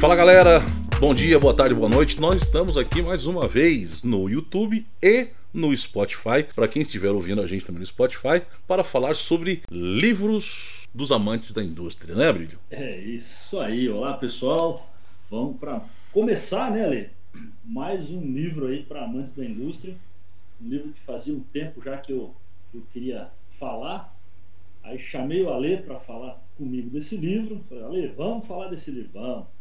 Fala galera, bom dia, boa tarde, boa noite. Nós estamos aqui mais uma vez no YouTube e no Spotify, para quem estiver ouvindo a gente também no Spotify, para falar sobre livros dos amantes da indústria, né, Brilho? É isso aí, olá pessoal. Vamos para começar, né, Ale? Mais um livro aí para amantes da indústria. Um livro que fazia um tempo já que eu, eu queria falar. Aí chamei o Ale para falar comigo desse livro. Falei, Ale, vamos falar desse livro, vamos.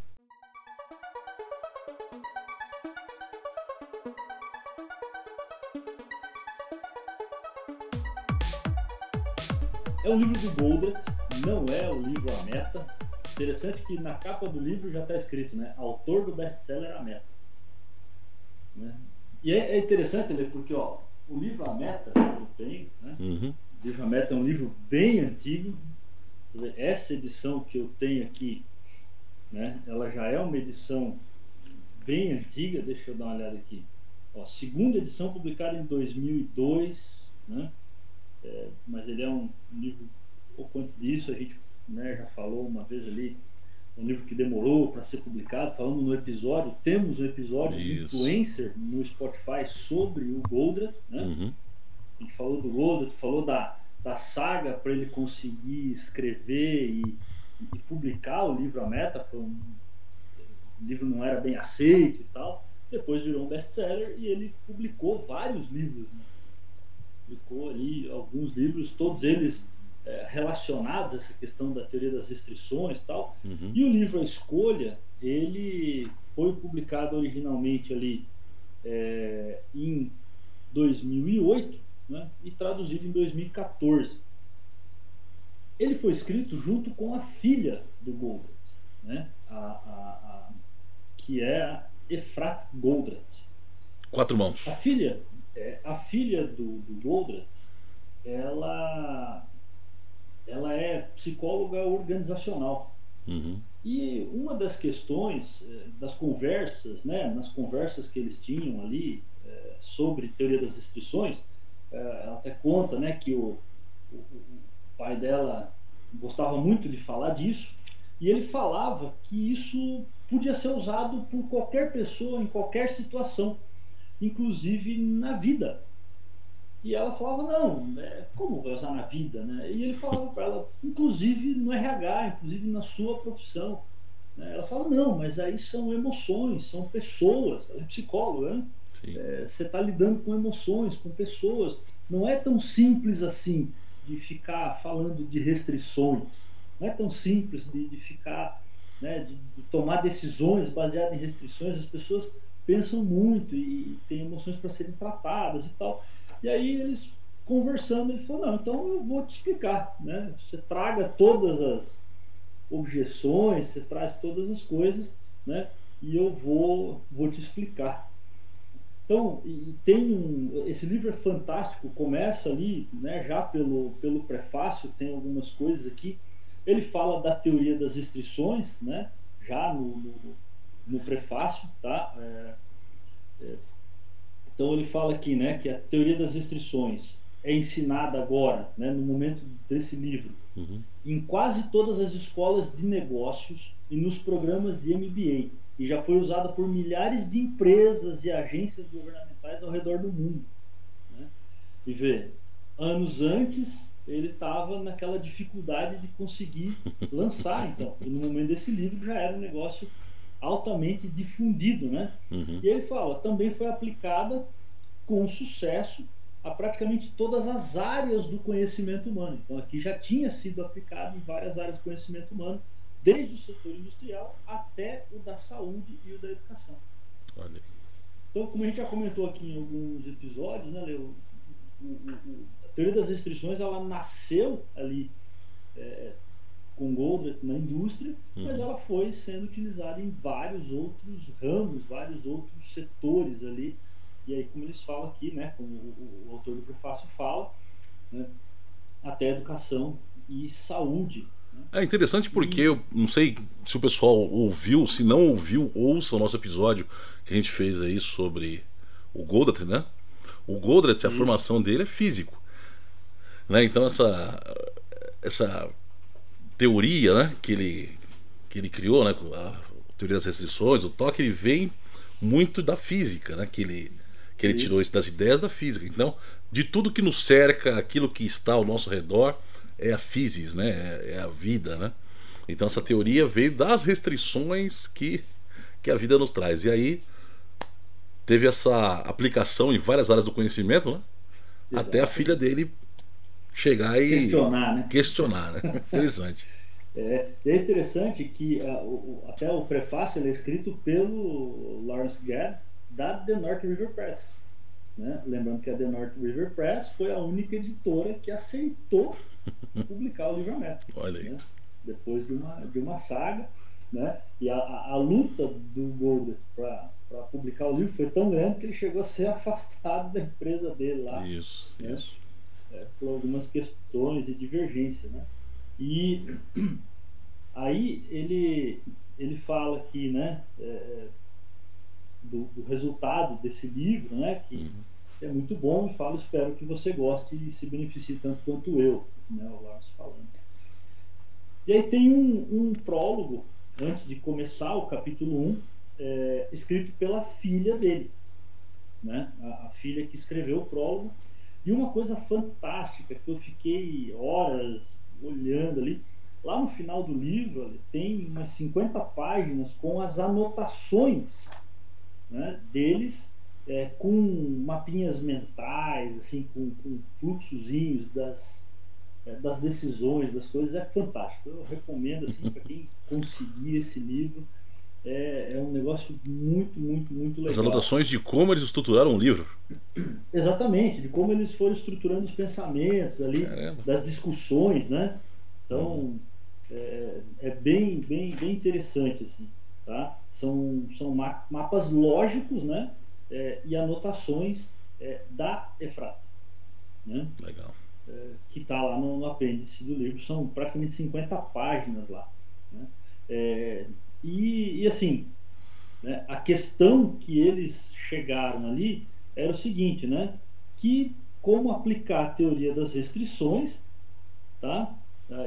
É um livro do Goldratt, não é o livro A Meta. Interessante que na capa do livro já está escrito, né? Autor do best-seller A Meta. Né? E é, é interessante, né? porque ó, o livro A Meta eu tenho, né? Uhum. O livro A Meta é um livro bem antigo. Essa edição que eu tenho aqui, né? Ela já é uma edição bem antiga. Deixa eu dar uma olhada aqui. Ó, segunda edição publicada em 2002, né? É, mas ele é um livro pouco antes disso, a gente né, já falou uma vez ali, um livro que demorou para ser publicado, falando no episódio, temos um episódio de influencer no Spotify sobre o Goldratt, né? Uhum. A gente falou do Goldratt, falou da, da saga para ele conseguir escrever e, e, publicar o livro A Meta, foi um, o livro não era bem aceito e tal, depois virou um best-seller e ele publicou vários livros, né? Publicou ali alguns livros, todos eles é, relacionados a essa questão da teoria das restrições e tal. Uhum. E o livro A Escolha, ele foi publicado originalmente ali é, em 2008 né, e traduzido em 2014. Ele foi escrito junto com a filha do Goldratt, né, a, a, a, que é a Efrat Goldratt. Quatro mãos. A filha é, a filha do, do Goldratt, ela, ela é psicóloga organizacional. Uhum. E uma das questões é, das conversas, né, nas conversas que eles tinham ali é, sobre teoria das restrições, é, ela até conta né, que o, o, o, pai dela gostava muito de falar disso, e ele falava que isso podia ser usado por qualquer pessoa em qualquer situação inclusive na vida. E ela falava, não, né, como vai usar na vida? Né? E ele falava para ela, inclusive no RH, inclusive na sua profissão. Né? Ela falava, não, mas aí são emoções, são pessoas. Ela é psicóloga, né? É, você está lidando com emoções, com pessoas. Não é tão simples assim de ficar falando de restrições. Não é tão simples de, de ficar, né, de, de tomar decisões baseadas em restrições. As pessoas pensam muito e têm emoções para serem tratadas e tal. E aí eles conversando, ele falou: Não, então eu vou te explicar. Né? Você traga todas as objeções, você traz todas as coisas, né? e eu vou, vou te explicar. Então, tem um, esse livro é fantástico, começa ali, né, já pelo, pelo prefácio, tem algumas coisas aqui. Ele fala da teoria das restrições, né, já no, no no prefácio, tá? É, é, então ele fala aqui, né, que a teoria das restrições é ensinada agora, né, no momento desse livro, uhum. em quase todas as escolas de negócios e nos programas de MBA e já foi usada por milhares de empresas e agências governamentais ao redor do mundo. Né? E vê, anos antes ele estava naquela dificuldade de conseguir lançar, então, e no momento desse livro já era um negócio altamente difundido, né? Uhum. E ele fala, também foi aplicada com sucesso a praticamente todas as áreas do conhecimento humano. Então aqui já tinha sido aplicado em várias áreas do conhecimento humano, desde o setor industrial até o da saúde e o da educação. Olha. Então, como a gente já comentou aqui em alguns episódios, né, Leo, o, o, o, a teoria das restrições ela nasceu ali é, com Goldratt na indústria, uhum. mas ela foi sendo utilizada em vários outros ramos, vários outros setores ali. E aí, como eles falam aqui, né, como o, o autor do prefácio fala, né, até educação e saúde. Né? É interessante porque eu não sei se o pessoal ouviu, se não ouviu, ouça o nosso episódio que a gente fez aí sobre o Goldratt, né? O Goldratt, a Isso. formação dele é físico. Né? Então essa essa teoria né, que, ele, que ele criou, né, a, teoria das restrições, o toque ele vem muito da física, né? Que ele, que ele tirou isso das ideias da física. Então, de tudo que nos cerca, aquilo que está ao nosso redor, é a physis, né? É, é a vida, né? Então essa teoria veio das restrições que, que a vida nos traz. E aí teve essa aplicação em várias áreas do conhecimento, né? Até a filha dele chegar e questionar, né? Questionar, né? Interessante. É, é interessante que uh, o, até o prefácio é escrito pelo Lawrence Gadd da The North River Press. Né? Lembrando que a The North River Press foi a única editora que aceitou publicar o livro método. Olha aí. Né? Depois de uma, de uma saga. Né? E a, a, a luta do Gold para publicar o livro foi tão grande que ele chegou a ser afastado da empresa dele lá. Isso, né? isso. É, por algumas questões e divergência. Né? E aí ele, ele fala aqui né, é, do, do, resultado desse livro, né, que uhum. é muito bom, e fala, espero que você goste e se beneficie tanto quanto eu, né, o Lars falando. E aí tem um, um prólogo, antes de começar o capítulo 1, é, escrito pela filha dele, né, a, a filha que escreveu o prólogo, e uma coisa fantástica que eu fiquei horas olhando ali. Lá no final do livro tem umas 50 páginas com as anotações né, deles, é, com mapinhas mentais, assim, com, com fluxozinhos das, é, das decisões, das coisas. É fantástico. Eu recomendo assim, para quem conseguir esse livro. É, é, um negócio muito, muito, muito legal. As anotações de como eles estruturaram o livro. Exatamente, de como eles foram estruturando os pensamentos ali, Caramba. das discussões, né? Então, é, é, bem, bem, bem interessante, assim, tá? São, são mapas lógicos, né? É, e anotações é, da Efrata, né? Legal. É, que está lá no, no, apêndice do livro, são praticamente 50 páginas lá, né? E, e, assim, né, a questão que eles chegaram ali era o seguinte, né? Que como aplicar a teoria das restrições, tá?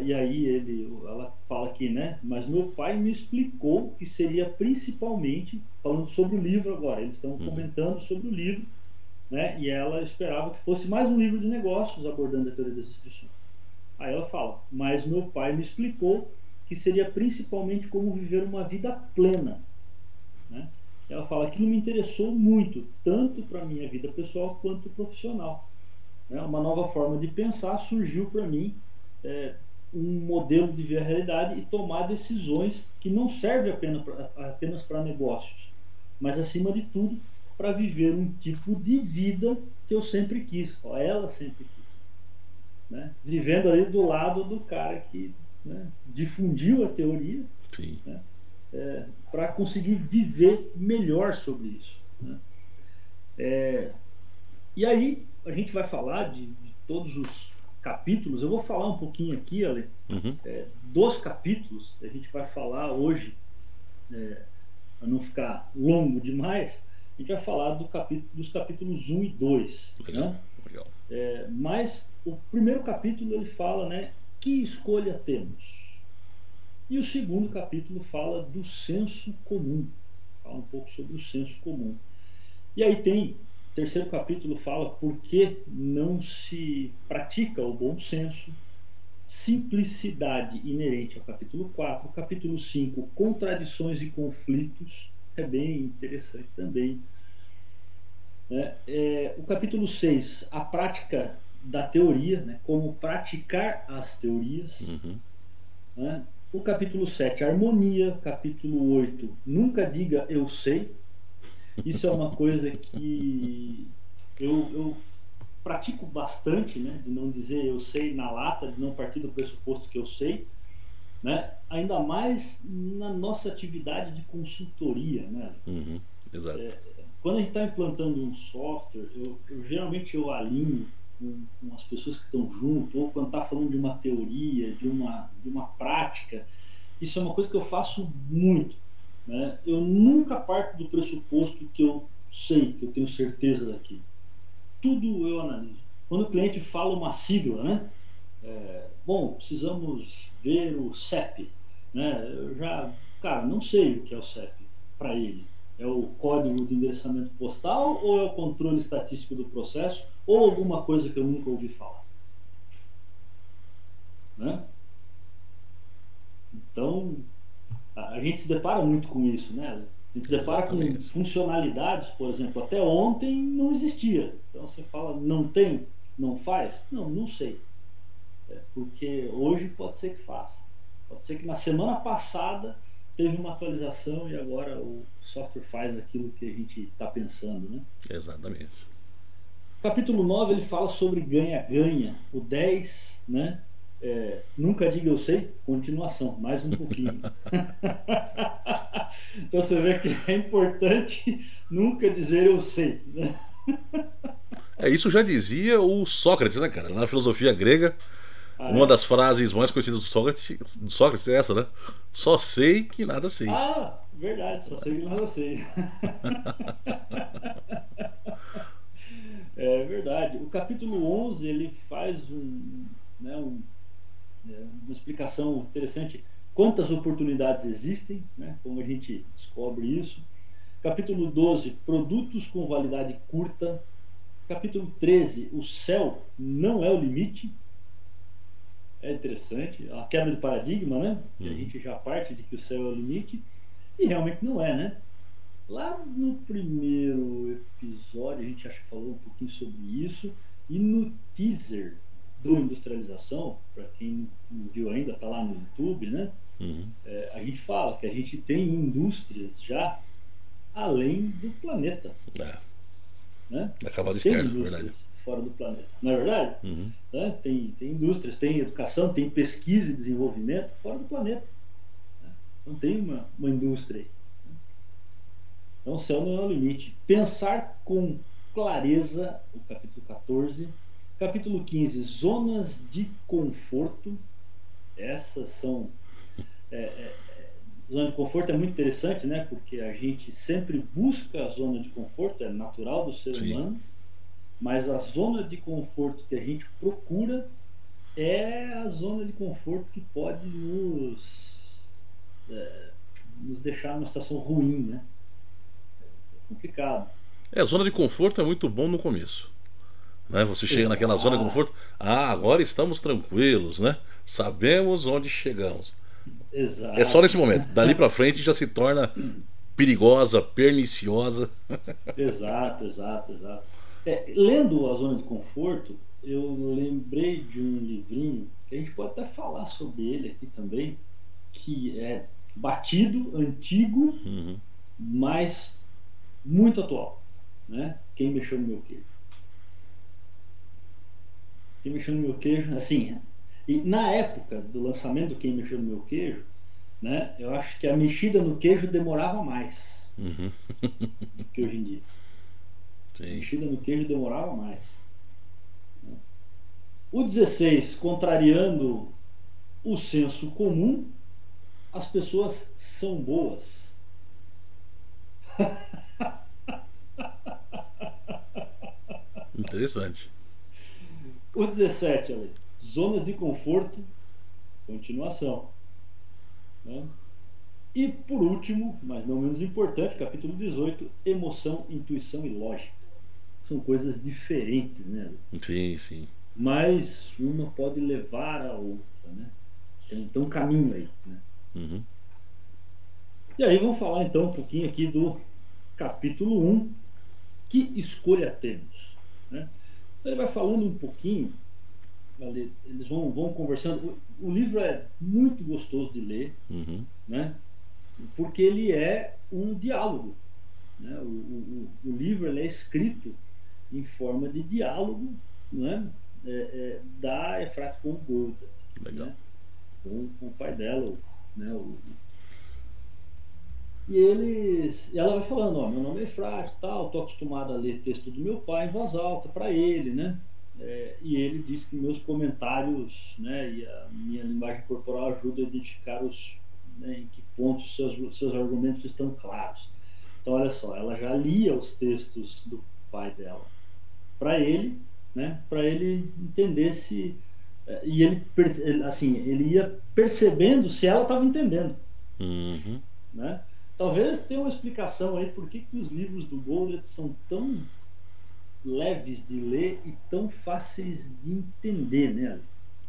E aí ele, ela fala aqui, né? Mas meu pai me explicou que seria principalmente falando sobre o livro agora. Eles estão uhum. comentando sobre o livro, né? E ela esperava que fosse mais um livro de negócios abordando a teoria das restrições. Aí ela fala: mas meu pai me explicou que seria principalmente como viver uma vida plena, né? Ela fala que me interessou muito, tanto para minha vida pessoal quanto profissional. Né? Uma nova forma de pensar surgiu para mim. É, um modelo de ver a realidade e tomar decisões que não servem apenas para negócios, mas acima de tudo para viver um tipo de vida que eu sempre quis, ó, ela sempre quis. Né? Vivendo ali do lado do cara que né, difundiu a teoria né, é, para conseguir viver melhor sobre isso. Né? É, e aí a gente vai falar de, de todos os capítulos. Eu vou falar um pouquinho aqui, Ale, uhum. é, dos capítulos. A gente vai falar hoje, é, para não ficar longo demais, a gente vai falar do capítulo, dos capítulos 1 e 2. Legal, né? legal. É, mas o primeiro capítulo ele fala, né, que escolha temos? E o segundo capítulo fala do senso comum. Fala um pouco sobre o senso comum. E aí tem terceiro capítulo fala por que não se pratica o bom senso, simplicidade inerente ao capítulo 4, capítulo 5, contradições e conflitos, é bem interessante também. É, é, o capítulo 6, a prática da teoria, né, como praticar as teorias. Uhum. Né? O capítulo 7, harmonia. Capítulo 8, nunca diga eu sei. Isso é uma coisa que eu, eu pratico bastante, né? De não dizer eu sei na lata, de não partir do pressuposto que eu sei, né? Ainda mais na nossa atividade de consultoria, né? Uhum, exato. É, quando a gente está implantando um software, eu, eu, geralmente eu alinho com, com as pessoas que estão junto, ou quando está falando de uma teoria, de uma, de uma prática, isso é uma coisa que eu faço muito. Né? Eu nunca parto do pressuposto que eu sei, que eu tenho certeza daquilo. Tudo eu analiso. Quando o cliente fala uma sigla, né? É, bom, precisamos ver o CEP. Né? Eu já Cara, não sei o que é o CEP para ele. É o código de endereçamento postal ou é o controle estatístico do processo ou alguma coisa que eu nunca ouvi falar? Né? Então, a gente se depara muito com isso, né? A gente se depara Exatamente. com funcionalidades, por exemplo, até ontem não existia. Então você fala, não tem, não faz? Não, não sei. É porque hoje pode ser que faça. Pode ser que na semana passada teve uma atualização e agora o software faz aquilo que a gente está pensando, né? Exatamente. Capítulo 9 ele fala sobre ganha-ganha. O 10, né? É, nunca diga eu sei, continuação, mais um pouquinho. então você vê que é importante nunca dizer eu sei. Né? É, isso já dizia o Sócrates, né, cara? Na filosofia grega, ah, uma é? das frases mais conhecidas do Sócrates, do Sócrates é essa, né? Só sei que nada sei. Ah, verdade, só sei que nada sei. é verdade. O capítulo 11 ele faz um, né, um é, uma explicação interessante. Quantas oportunidades existem, né? como a gente descobre isso. Capítulo 12, produtos com validade curta. Capítulo 13, o céu não é o limite. É interessante. A quebra de paradigma, né? Que a uhum. gente já parte de que o céu é o limite. E realmente não é, né? Lá no primeiro episódio, a gente acho que falou um pouquinho sobre isso. E no teaser do industrialização, para quem não viu ainda, está lá no YouTube, né? Uhum. É, a gente fala que a gente tem indústrias já além do planeta. É. Né? Acabado externo, verdade. Fora do planeta. Não é verdade? Uhum. Né? Tem, tem indústrias, tem educação, tem pesquisa e desenvolvimento fora do planeta. Né? Então tem uma, uma indústria aí. Né? Então o céu não é o limite. Pensar com clareza, o capítulo 14, Capítulo 15, zonas de conforto. Essas são. É, é, é, zona de conforto é muito interessante, né? Porque a gente sempre busca a zona de conforto, é natural do ser Sim. humano, mas a zona de conforto que a gente procura é a zona de conforto que pode nos, é, nos deixar numa situação ruim, né? É complicado. É, a zona de conforto é muito bom no começo. Né? Você chega Exato. naquela zona de conforto, ah, agora estamos tranquilos, né? Sabemos onde chegamos. Exato. É só nesse momento. Dali para frente já se torna perigosa, perniciosa. Exato, exato, exato. É, lendo a zona de conforto, eu lembrei de um livrinho que a gente pode até falar sobre ele aqui também, que é batido, antigo, uhum. mas muito atual, né? Quem mexeu no meu queijo. Quem Mexeu no Meu Queijo, assim, e na época do lançamento do Quem Mexeu no Meu Queijo, né, eu acho que a mexida no queijo demorava mais uhum. do que hoje em dia. Sim. Mexida no queijo demorava mais. Né. O 16, contrariando o senso comum, as pessoas são boas. Interessante. O 17, ali, zonas de conforto, continuação. Né? E por último, mas não menos importante, capítulo 18, emoção, intuição e lógica. São coisas diferentes, né? Sim, sim. Mas uma pode levar a outra, né? Tem, tem um caminho aí, né? Uhum. E aí vamos falar então um pouquinho aqui do capítulo 1, que escolha temos, né? Ele vai falando um pouquinho, eles vão, vão conversando. O, o livro é muito gostoso de ler, uhum. né? porque ele é um diálogo. Né? O, o, o livro é escrito em forma de diálogo né? É, é, da Efrat com o Golda, né? com, com, o pai dela, né? o, e eles, e ela vai falando, ó, meu nome é Efrates, tal, tô acostumado a ler texto do meu pai em voz alta para ele, né? É, e ele diz que meus comentários, né, e a minha linguagem corporal ajuda a identificar os, né, em que pontos seus seus argumentos estão claros. Então, olha só, ela já lia os textos do pai dela para ele, né, para ele entender se é, e ele assim ele ia percebendo se ela estava entendendo. Uhum. né? Talvez tenha uma explicação aí por que, que os livros do Goldratt são tão leves de ler e tão fáceis de entender, né?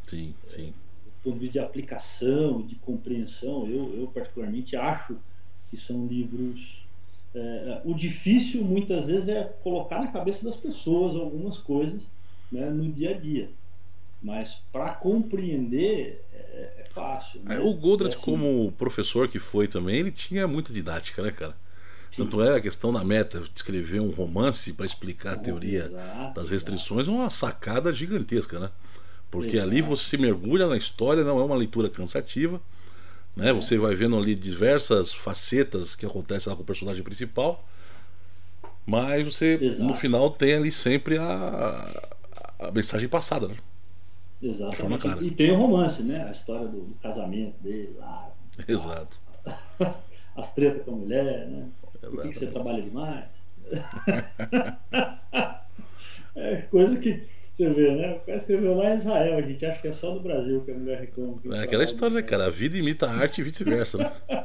Sim, sim. do ponto de vista de aplicação, de compreensão, eu, eu particularmente acho que são livros. É, o difícil muitas vezes é colocar na cabeça das pessoas algumas coisas né, no dia a dia. Mas para compreender é, é fácil. Né? É, o Goldratt, assim, como professor que foi também, ele tinha muita didática, né, cara? Tanto é a questão da meta, de escrever um romance para explicar a teoria exato, das restrições, uma sacada gigantesca, né? Porque Exato. ali você mergulha na história, não é uma leitura cansativa, né? Você vai vendo ali diversas facetas que acontecem lá com o personagem principal, mas você Exato. no final tem ali sempre a, a mensagem passada, né? Exatamente. E, e tem o romance, né? A história do, do casamento dele lá. Exato. As, as tretas com a mulher, né? Por que, que você trabalha demais? é coisa que você vê, né? O cara escreveu lá em Israel, a gente acha que é só no Brasil que a mulher reclama. É aquela história, né, cara? A vida imita a arte e vice-versa, né?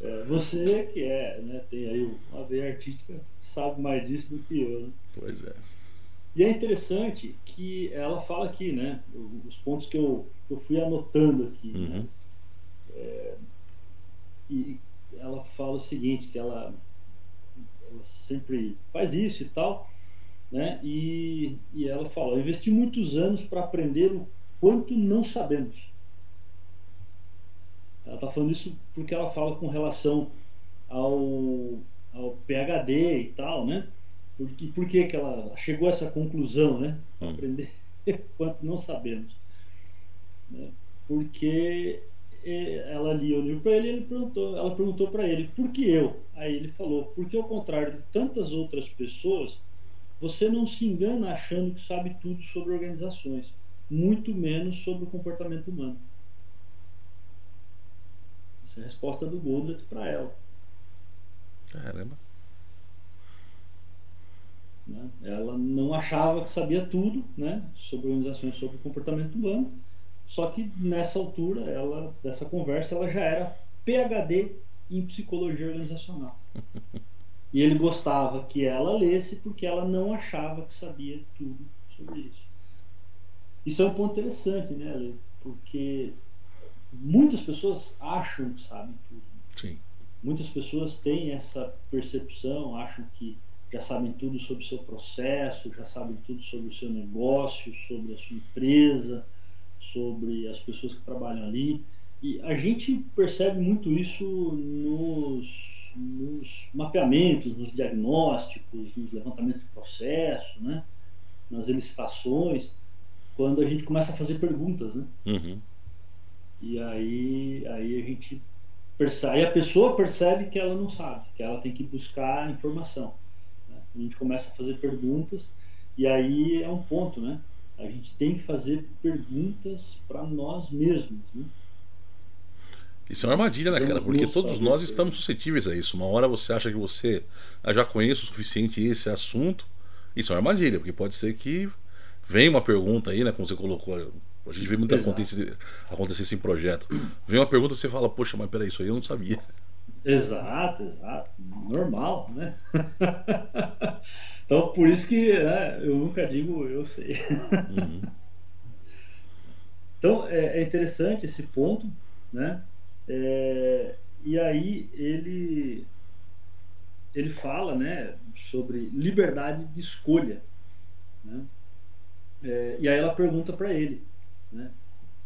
É, você que é, né, tem aí uma veia artística, sabe mais disso do que eu. Né? Pois é. E é interessante que ela fala aqui, né? Os pontos que eu, que eu fui anotando aqui. né? Uhum. E ela fala o seguinte, que ela, ela sempre faz isso e tal, né? E, e ela fala, eu investi muitos anos para aprender o quanto não sabemos. Ela está falando isso porque ela fala com relação ao, ao PhD e tal, né? Por, que- por que, que ela chegou a essa conclusão, né? Hum. Aprender o quanto não sabemos. Né? Porque eh, ela lia o livro para ele, ele perguntou, ela perguntou para ele, por que eu? Aí ele falou, porque ao contrário de tantas outras pessoas, você não se engana achando que sabe tudo sobre organizações, muito menos sobre o comportamento humano. Essa é a resposta do Goldratt para ela. Caramba. né? Ela não achava que sabia tudo né, sobre organizações, sobre comportamento humano, só que nessa altura ela, dessa conversa ela já era PhD em psicologia organizacional. E ele gostava que ela lesse porque ela não achava que sabia tudo sobre isso. Isso é um ponto interessante, né, Ale? Porque muitas pessoas acham que sabem tudo. Sim. Muitas pessoas têm essa percepção, acham que já sabem tudo sobre o seu processo, já sabem tudo sobre o seu negócio, sobre a sua empresa, sobre as pessoas que trabalham ali. E a gente percebe muito isso nos, nos mapeamentos, nos diagnósticos, nos levantamentos de processo, né? nas licitações, quando a gente começa a fazer perguntas, né? Uhum. E aí, aí a gente percebe, a pessoa percebe que ela não sabe, que ela tem que buscar informação. né? A gente começa a fazer perguntas e aí é um ponto, né? A gente tem que fazer perguntas para nós mesmos, né? Isso é uma armadilha, né, cara? Porque todos nós estamos suscetíveis a isso. Uma hora você acha que você ah, já conhece o suficiente esse assunto. Isso é uma armadilha, porque pode ser que venha uma pergunta aí, né? Como você colocou. A gente vê muito Exato. acontecer, acontecer isso em projeto. Vem uma pergunta e você fala, poxa, mas peraí, isso aí eu não sabia. Exato, exato. Normal, né? então, por isso que né, eu nunca digo eu sei. Uhum. Então é, é interessante esse ponto, né? É, e aí ele ele fala, né, sobre liberdade de escolha, né? É, e aí ela pergunta para ele, né?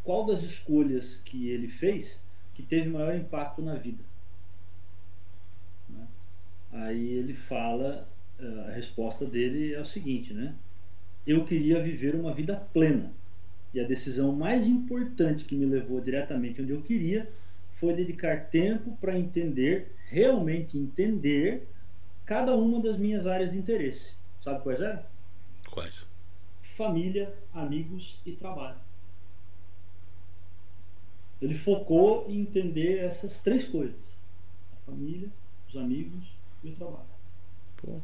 Qual das escolhas que ele fez que teve maior impacto na vida? Né? Aí ele fala, eh, a resposta dele é o seguinte, né? Eu queria viver uma vida plena. E a decisão mais importante que me levou diretamente onde eu queria foi dedicar tempo para entender, realmente entender, cada uma das minhas áreas de interesse. Sabe quais eram? Quais? Família, amigos e trabalho. Ele focou em entender essas três coisas: a família, os amigos e o trabalho. Pô.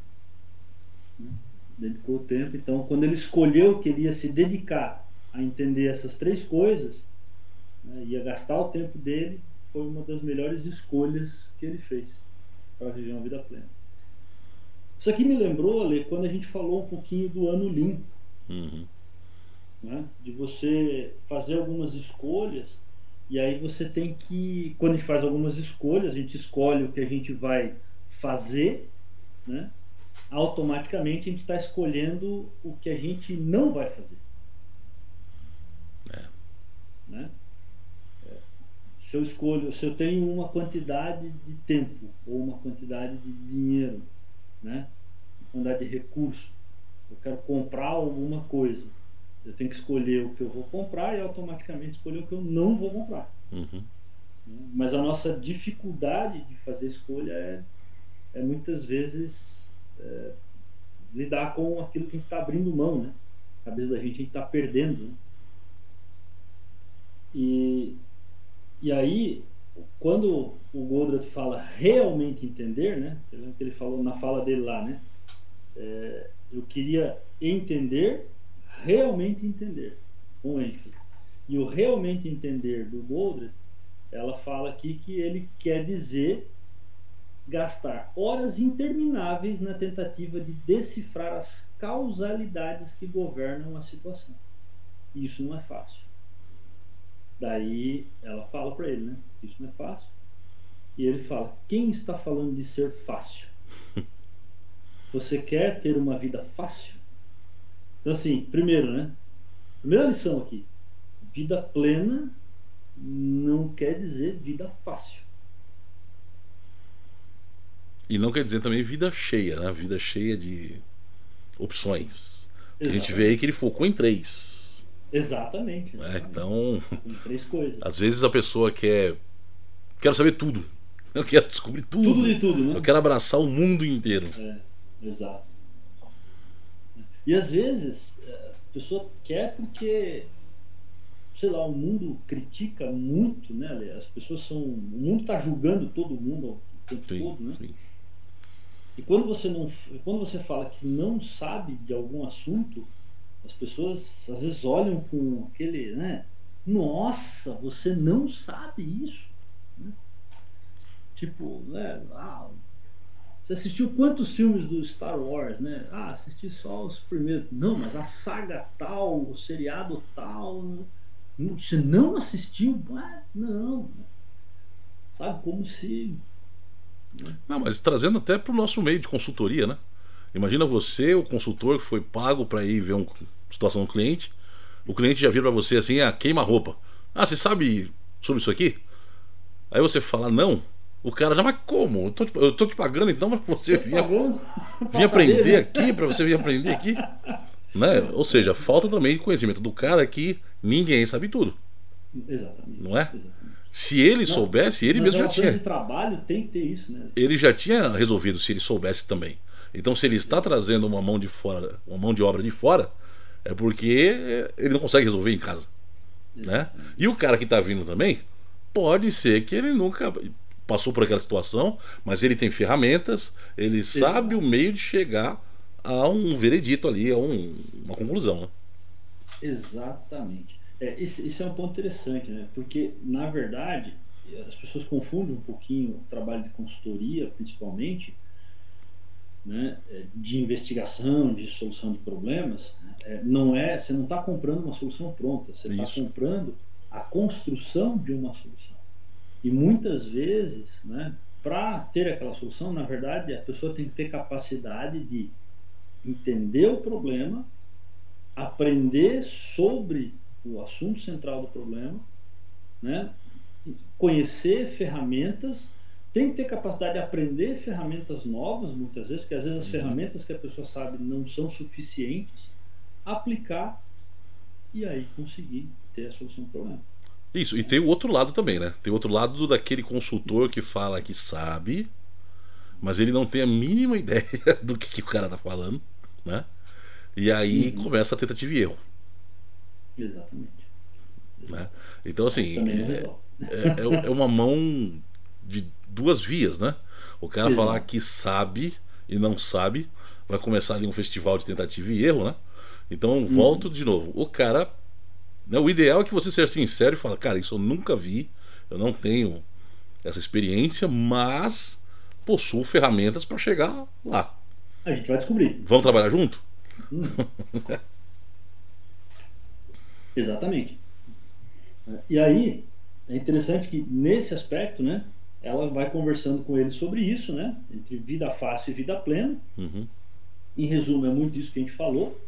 dedicou o tempo. Então, quando ele escolheu que ele ia se dedicar a entender essas três coisas, né, ia gastar o tempo dele, foi uma das melhores escolhas que ele fez para viver uma vida plena. Isso aqui me lembrou, Ale, quando a gente falou um pouquinho do ano limpo. Uhum. Né? De você fazer algumas escolhas e aí você tem que, quando a gente faz algumas escolhas, a gente escolhe o que a gente vai fazer, né? automaticamente a gente está escolhendo o que a gente não vai fazer. É. Né? Se eu escolho, se eu tenho uma quantidade de tempo ou uma quantidade de dinheiro, né? uma quantidade de recurso, eu quero comprar alguma coisa, eu tenho que escolher o que eu vou comprar e automaticamente escolher o que eu não vou comprar. Uhum. Mas a nossa dificuldade de fazer escolha é, é muitas vezes é, lidar com aquilo que a gente está abrindo mão, né? A cabeça da gente a gente está perdendo. Né? E, e aí, quando o Goldratt fala realmente entender, né? Que ele falou na fala dele lá, né? É, eu queria entender realmente entender, com ênfase. E o realmente entender do Goldratt, ela fala aqui que ele quer dizer gastar horas intermináveis na tentativa de decifrar as causalidades que governam a situação. Isso não é fácil. Daí ela fala para ele, né? Isso não é fácil. E ele fala: quem está falando de ser fácil? Você quer ter uma vida fácil? Então, assim, primeiro, né? Primeira lição aqui: vida plena não quer dizer vida fácil. E não quer dizer também vida cheia, né? Vida cheia de opções. A gente vê aí que ele focou em três. Exatamente. É, então. Em três coisas. Às vezes a pessoa quer. Quero saber tudo. Eu quero descobrir tudo. Tudo de tudo, né? Eu quero abraçar o mundo inteiro. É, exato. E às vezes a pessoa quer porque, sei lá, o mundo critica muito, né? As pessoas são. O mundo está julgando todo mundo o tempo Sim, todo, né? sim. E quando você não, quando você fala que não sabe de algum assunto, as pessoas às vezes olham com aquele, né? Nossa, você não sabe isso, né? Tipo, né? Ah, você assistiu quantos filmes do Star Wars, né? Ah, assisti só os primeiros. Não, mas a saga tal, o seriado tal, não- você não assistiu? Ah, não. Sabe como se Não, mas trazendo até para o nosso meio de consultoria, né? Imagina você, o consultor que foi pago para ir ver uma situação do cliente. O cliente já vira para você assim, ah, queima a roupa. Ah, você sabe sobre isso aqui? Aí você fala não. O cara já, mas como? Eu tô te, eu tô te pagando então para você vir, vir aprender aqui, para você vir aprender aqui. Né? Ou seja, falta também de conhecimento do cara que ninguém sabe tudo. Exatamente. Não é? Exatamente. Se ele Não, soubesse, ele mesmo já relações tinha. de trabalho tem que ter isso, né? ele já tinha resolvido se ele soubesse também. Então, se ele está trazendo uma mão de fora, uma mão de obra de fora, é porque ele não consegue resolver em casa, né? E o cara que está vindo também, pode ser que ele nunca passou por aquela situação, mas ele tem ferramentas, ele sabe o meio de chegar a um veredito ali, a um- uma conclusão. Né? Exatamente. É, esse, esse é um ponto interessante, né? Porque, na verdade, as pessoas confundem um pouquinho o trabalho de consultoria, principalmente, né? é, de investigação, de solução de problemas. É, não é, você não está comprando uma solução pronta, você está comprando a construção de uma solução. E muitas vezes, né, para ter aquela solução, na verdade, a pessoa tem que ter capacidade de entender o problema, aprender sobre o assunto central do problema, né? conhecer ferramentas, tem que ter capacidade de aprender ferramentas novas, muitas vezes, que às vezes as ferramentas que a pessoa sabe não são suficientes, aplicar e aí conseguir ter a solução do problema. Isso, e tem o outro lado também, né? Tem o outro lado do- daquele consultor que fala que sabe, mas ele não tem a mínima ideia do que, que o cara tá falando, né? E aí começa a tentativa e erro, Exatamente. né? Então, assim, é, resolve. é- é uma mão de duas vias, né? O cara Exato. falar que sabe e não sabe, vai começar ali um festival de tentativa e erro, né? Então, volto de novo. O cara. Né, o ideal é que você seja sincero e fale, cara, isso eu nunca vi, eu não tenho essa experiência, mas possuo ferramentas para chegar lá. A gente vai descobrir. Vamos trabalhar junto? Hum. Exatamente. E aí, é interessante que nesse aspecto, né, ela vai conversando com ele sobre isso, né, entre vida fácil e vida plena. Uhum. Em resumo, é muito isso que a gente falou.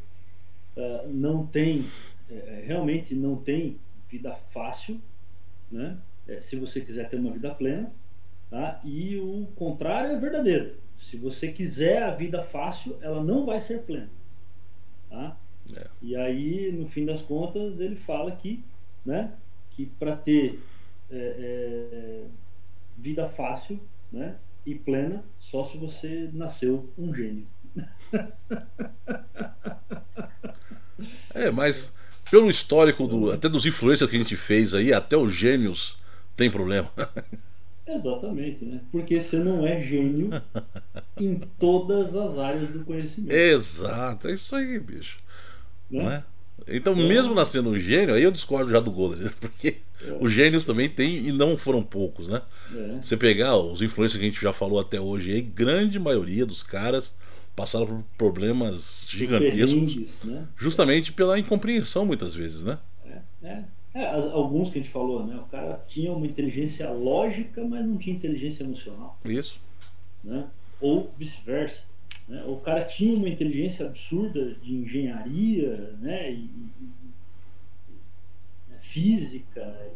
Uh, não tem, é, realmente não tem vida fácil, né, é, se você quiser ter uma vida plena. Tá? E o contrário é verdadeiro. Se você quiser a vida fácil, ela não vai ser plena. Tá? É. E aí, no fim das contas, ele fala que, né, que para ter é, é, vida fácil né, e plena, só se você nasceu um gênio. É, mas pelo histórico do, até dos influencers que a gente fez aí, até os gênios tem problema. Exatamente, né? Porque você não é gênio em todas as áreas do conhecimento. Exato, é isso aí, bicho. Né? Não é? Então, é. mesmo nascendo um gênio, aí eu discordo já do Golden, porque é. os gênios também tem e não foram poucos, né? É. Você pegar os influencers que a gente já falou até hoje, aí, grande maioria dos caras passaram por problemas gigantescos, né? justamente pela incompreensão muitas vezes, né? É, é. É, alguns que a gente falou, né? O cara tinha uma inteligência lógica, mas não tinha inteligência emocional. Isso. Né? Ou vice-versa. Né? O cara tinha uma inteligência absurda de engenharia, né? E, e, né? física,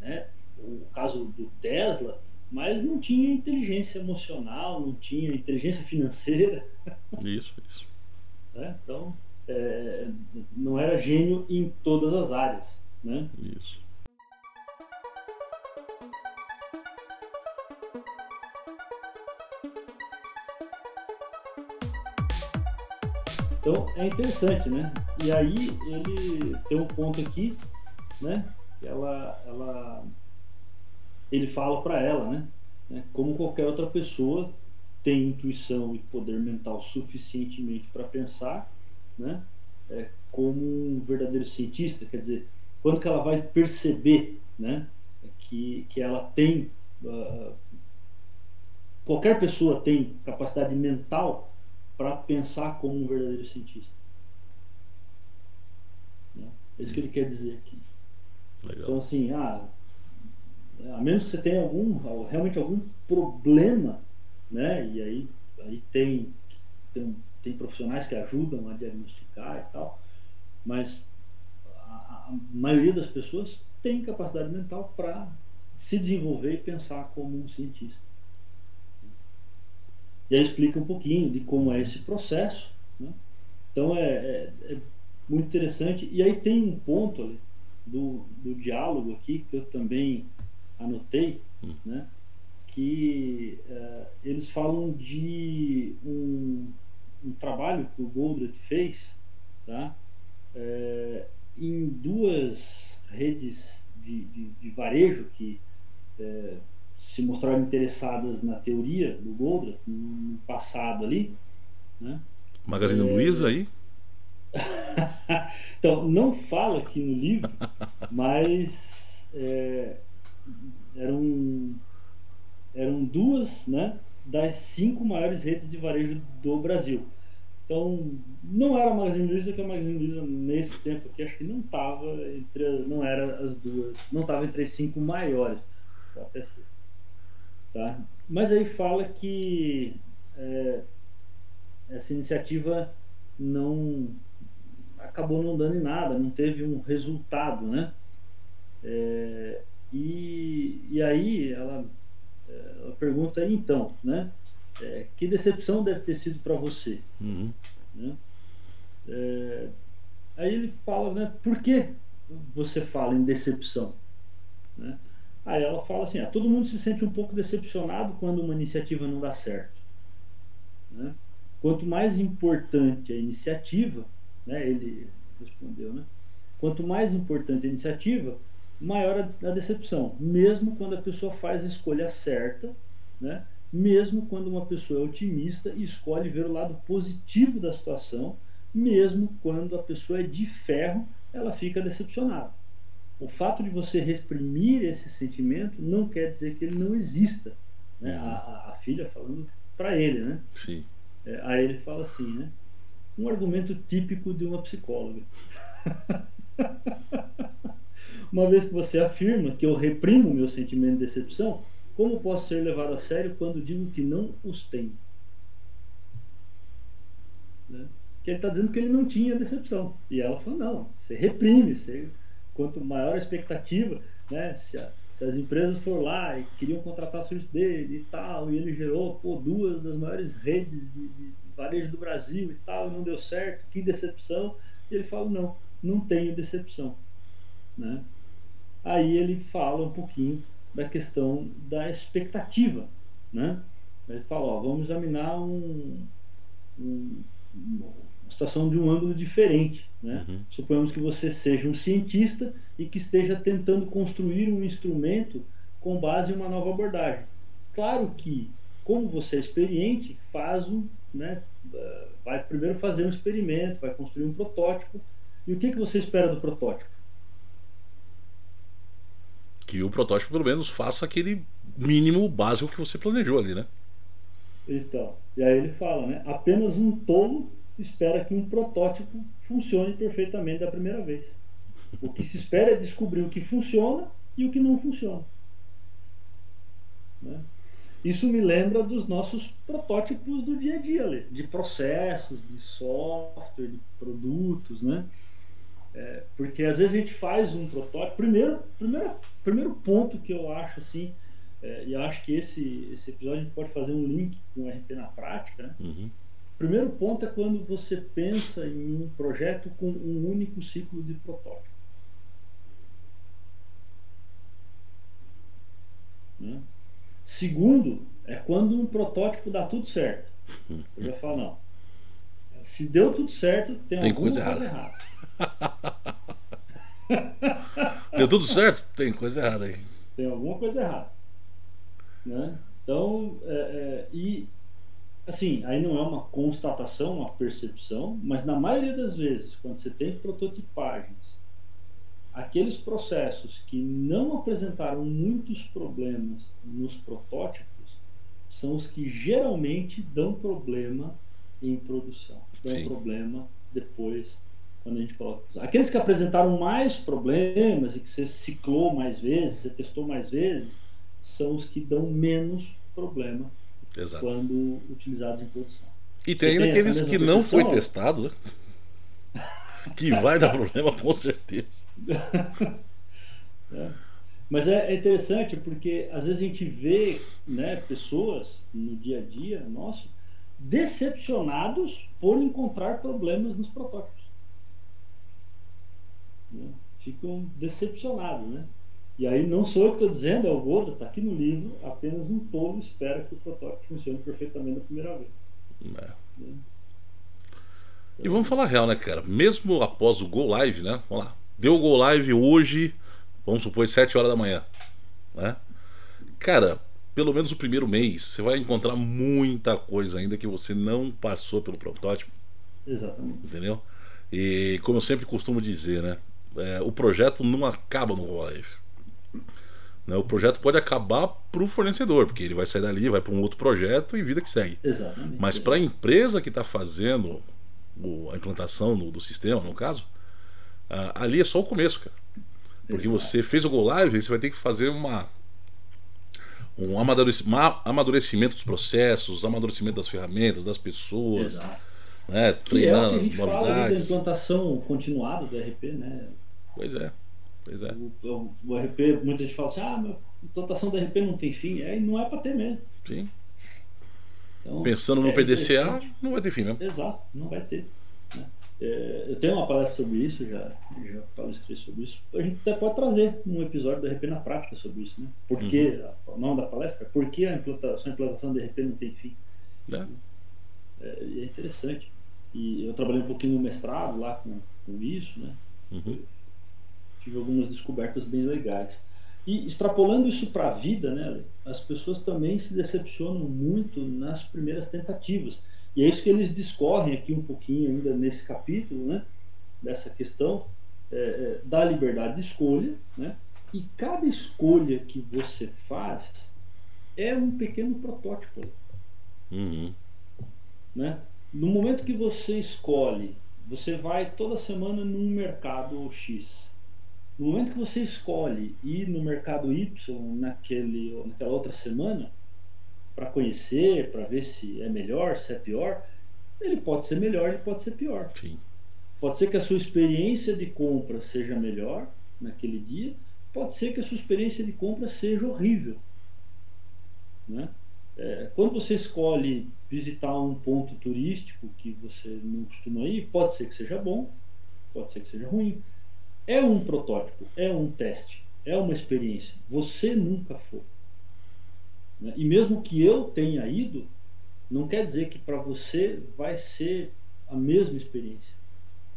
né? O caso do Tesla, mas não tinha inteligência emocional, não tinha inteligência financeira. Isso, isso. Né? Então, é, não era gênio em todas as áreas. Né? Isso. Então é interessante, né? E aí ele tem um ponto aqui, né? Ela, ela, ele fala para ela, né? Como qualquer outra pessoa tem intuição e poder mental suficientemente para pensar, né? É, como um verdadeiro cientista, quer dizer, quando que ela vai perceber né, que, que ela tem. Uh, qualquer pessoa tem capacidade mental para pensar como um verdadeiro cientista. Né? É isso que ele quer dizer aqui. Legal. Então, assim, ah, a menos que você tenha algum, realmente algum problema, né? E aí, aí tem, tem, tem profissionais que ajudam a diagnosticar e tal, mas a maioria das pessoas tem capacidade mental para se desenvolver e pensar como um cientista. E aí explica um pouquinho de como é esse processo. Né? Então é, é, é, muito interessante. E aí tem um ponto ali do, do diálogo aqui que eu também anotei, hum. né? que uh, eles falam de um, um, trabalho que o Goldratt fez, tá? É, em duas redes de, de, de varejo que é, se mostraram interessadas na teoria do Goldra no passado ali. Né? Magazine é... Luiza aí? então, não fala aqui no livro, mas é, eram, eram duas né, das cinco maiores redes de varejo do Brasil. Então, não era a Magazine Luiza, que a Magazine Luiza nesse tempo aqui acho que não estava entre não era as duas, não estava entre as cinco maiores, pode até ser. Tá? Mas aí fala que é, essa iniciativa não acabou não dando em nada, não teve um resultado, né? É, e, e aí ela, ela pergunta então, né? É, que decepção deve ter sido para você? Uhum. Né? É, aí ele fala, né? Por que você fala em decepção? Né? Aí ela fala assim: ah, todo mundo se sente um pouco decepcionado quando uma iniciativa não dá certo. Né? Quanto mais importante a iniciativa, né, ele respondeu, né? Quanto mais importante a iniciativa, maior a decepção, mesmo quando a pessoa faz a escolha certa, né? mesmo quando uma pessoa é otimista e escolhe ver o lado positivo da situação, mesmo quando a pessoa é de ferro, ela fica decepcionada. O fato de você reprimir esse sentimento não quer dizer que ele não exista. Né? Uhum. A, a, filha falando para ele, né? Sim. É, aí ele fala assim, né? Um argumento típico de uma psicóloga. uma vez que você afirma que eu reprimo meu sentimento de decepção, como posso ser levado a sério quando digo que não os tenho? Né? Que ele está dizendo que ele não tinha decepção. E ela falou: não, você reprime, você, quanto maior a expectativa, né? Se, a, se as empresas for lá e queriam contratar serviço dele e tal, e ele gerou pô, duas das maiores redes de, de varejo do Brasil e tal, e não deu certo, que decepção. E ele fala: não, não tenho decepção. Né? Aí ele fala um pouquinho da questão da expectativa. Né? Ele fala: ó, vamos examinar um, um, uma situação de um ângulo diferente. Né? Uhum. Suponhamos que você seja um cientista e que esteja tentando construir um instrumento com base em uma nova abordagem. Claro que, como você é experiente, faz um, né, eh, vai primeiro fazer um experimento, vai construir um protótipo. E o que, que você espera do protótipo? Que o protótipo, pelo menos, faça aquele mínimo básico que você planejou ali, né? Então, e aí ele fala, né? Apenas um tolo espera que um protótipo funcione perfeitamente da primeira vez. O que se espera é descobrir o que funciona e o que não funciona. Né? Isso me lembra dos nossos protótipos do dia a dia, de processos, de software, de produtos, né? É, porque às vezes a gente faz um protótipo. Primeiro, primeiro, primeiro ponto que eu acho assim, é, e acho que esse, esse episódio a gente pode fazer um link com o RP na prática. Né? Uhum. Primeiro ponto é quando você pensa em um projeto com um único ciclo de protótipo. Né? Segundo, é quando um protótipo dá tudo certo. Eu já falo, não. Se deu tudo certo, tem, tem alguma coisa, coisa errada. errada. deu tudo certo? Tem coisa errada aí. Tem alguma coisa errada. Né? Então, é, é, e assim, aí não é uma constatação, uma percepção, mas na maioria das vezes, quando você tem prototipagens aqueles processos que não apresentaram muitos problemas nos protótipos são os que geralmente dão problema em produção, dão Sim. problema depois quando a gente coloca. Aqueles que apresentaram mais problemas e que você ciclou mais vezes, você testou mais vezes, são os que dão menos problema Exato. quando utilizados em produção. E tem ainda aqueles que não foi testado, né? que vai dar problema com certeza. é. Mas é, é, interessante porque às vezes a gente vê né, pessoas no dia a dia nosso decepcionados por encontrar problemas nos protótipos. Né? Ficam decepcionados, né? E aí não sou eu que estou dizendo, é o Gordo, está aqui no livro, apenas um tolo espera que o protótipo funcione perfeitamente da primeira vez. É. Né? E vamos falar real, né, cara? Mesmo após o Go Live, né? Vamos lá. Deu o Go Live hoje, vamos supor, 7 horas da manhã. Né? Cara, pelo menos o primeiro mês, você vai encontrar muita coisa ainda que você não passou pelo protótipo. Exatamente. Entendeu? E como eu sempre costumo dizer, né? É, o projeto não acaba no Go Live. Né? O projeto pode acabar para o fornecedor, porque ele vai sair dali, vai para um outro projeto e vida que segue. Exatamente. Mas para a empresa que está fazendo o, a implantação no, do sistema, no caso, uh, ali é só o começo, cara. Porque Exato. você fez o Go Live, você vai ter que fazer uma um amadurecimento dos processos, amadurecimento das ferramentas, das pessoas. Exato. Né, treinando que é o que a gente fala da implantação continuada do RP, né? Pois é. Pois é. O, o, o RP, muita gente fala assim, ah, a implantação do RP não tem fim. É, e não é para ter mesmo. Sim. Então, Pensando no é PDCA, não vai ter fim mesmo. Exato, não vai ter. Né? É, eu tenho uma palestra sobre isso, já, já palestrei sobre isso. A gente até pode trazer um episódio do RP na prática sobre isso, né? Porque, uhum. o nome da palestra Por que a implantação, a implantação do RP não tem fim? É. É, é interessante. E eu trabalhei um pouquinho no mestrado lá com, com isso, né? Uhum. Tive algumas descobertas bem legais. E extrapolando isso para a vida, né, as pessoas também se decepcionam muito nas primeiras tentativas. E é isso que eles discorrem aqui um pouquinho ainda nesse capítulo, né, dessa questão, é, é, dá liberdade de escolha, né? E cada escolha que você faz é um pequeno protótipo. Uhum. Né? No momento que você escolhe, você vai toda semana num mercado X. No momento que você escolhe ir no mercado Y naquele, naquela outra semana, para conhecer, para ver se é melhor, se é pior, ele pode ser melhor, ele pode ser pior. Sim. Pode ser que a sua experiência de compra seja melhor naquele dia, pode ser que a sua experiência de compra seja horrível. Né? É, quando você escolhe visitar um ponto turístico que você não costuma ir, pode ser que seja bom, pode ser que seja ruim. É um protótipo, é um teste, é uma experiência. Você nunca foi. Né? E mesmo que eu tenha ido, não quer dizer que para você vai ser a mesma experiência.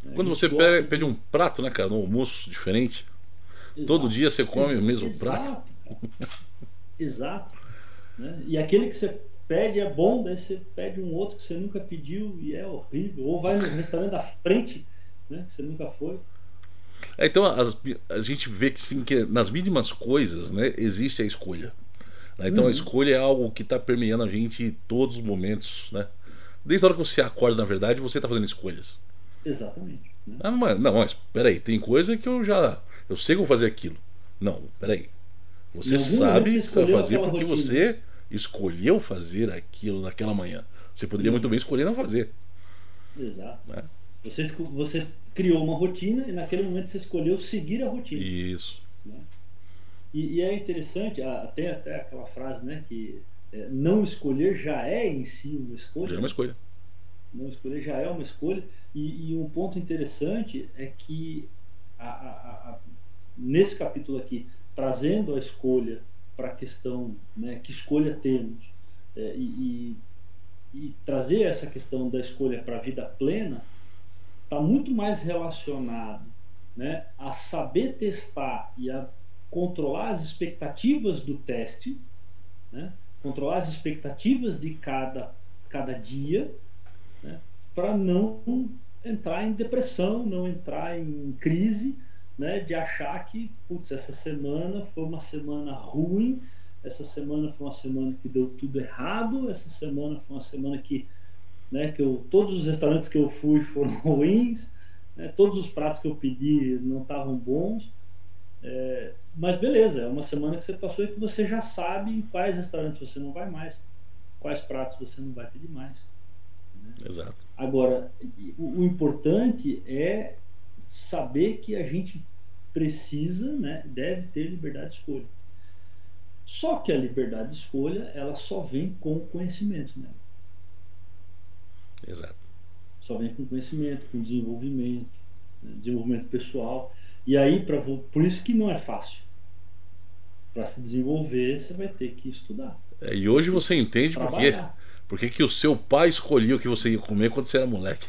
Né? Quando você pede, pede, um prato, né, cara, um almoço diferente, Exato. todo dia você come o mesmo Exato, prato. Exato. Né? E aquele que você pede é bom, daí você pede um outro que você nunca pediu e é horrível. Ou vai no restaurante da frente, né, que você nunca foi. É, então as, a gente vê que, sim, que nas mínimas coisas né, existe a escolha. Né? Então uhum. a escolha é algo que está permeando a gente em todos os momentos. Né? Desde a hora que você acorda, na verdade, você está fazendo escolhas. Exatamente. Né? Ah, mas, não, mas peraí, tem coisa que eu já. Eu sei que vou fazer aquilo. Não, peraí. Você sabe que você vai fazer porque rotina. você escolheu fazer aquilo naquela manhã. Você poderia muito bem escolher não fazer. Exato. Né? Você, você criou uma rotina e naquele momento você escolheu seguir a rotina. Isso. Né? E, e, é interessante, até, até aquela frase, né, que é, não escolher já é em si uma escolha. Já é uma escolha. Não escolher já é uma escolha. E, e um ponto interessante é que a, a, a, nesse capítulo aqui, trazendo a escolha para a questão, né, que escolha temos, é, e, e, trazer essa questão da escolha para a vida plena, está muito mais relacionado né, a saber testar e a controlar as expectativas do teste, né? controlar as expectativas de cada, cada dia, né? para não entrar em depressão, não entrar em crise, né? de achar que, putz, essa semana foi uma semana ruim, essa semana foi uma semana que deu tudo errado, essa semana foi uma semana que, né, que eu, todos os restaurantes que eu fui foram ruins, né, todos os pratos que eu pedi não estavam bons. É, mas beleza, é uma semana que você passou e que você já sabe em quais restaurantes você não vai mais, quais pratos você não vai pedir mais. Né? Exato. Agora, o, o, importante é saber que a gente precisa, né, deve ter liberdade de escolha. Só que a liberdade de escolha, ela só vem com conhecimento, né? Exato. Só vem com conhecimento, com desenvolvimento, né? desenvolvimento pessoal. E aí, pra, por isso que não é fácil. Para se desenvolver, você vai ter que estudar. É, e hoje você entende por quê? Por que, que o seu pai escolhia o que você ia comer quando você era moleque?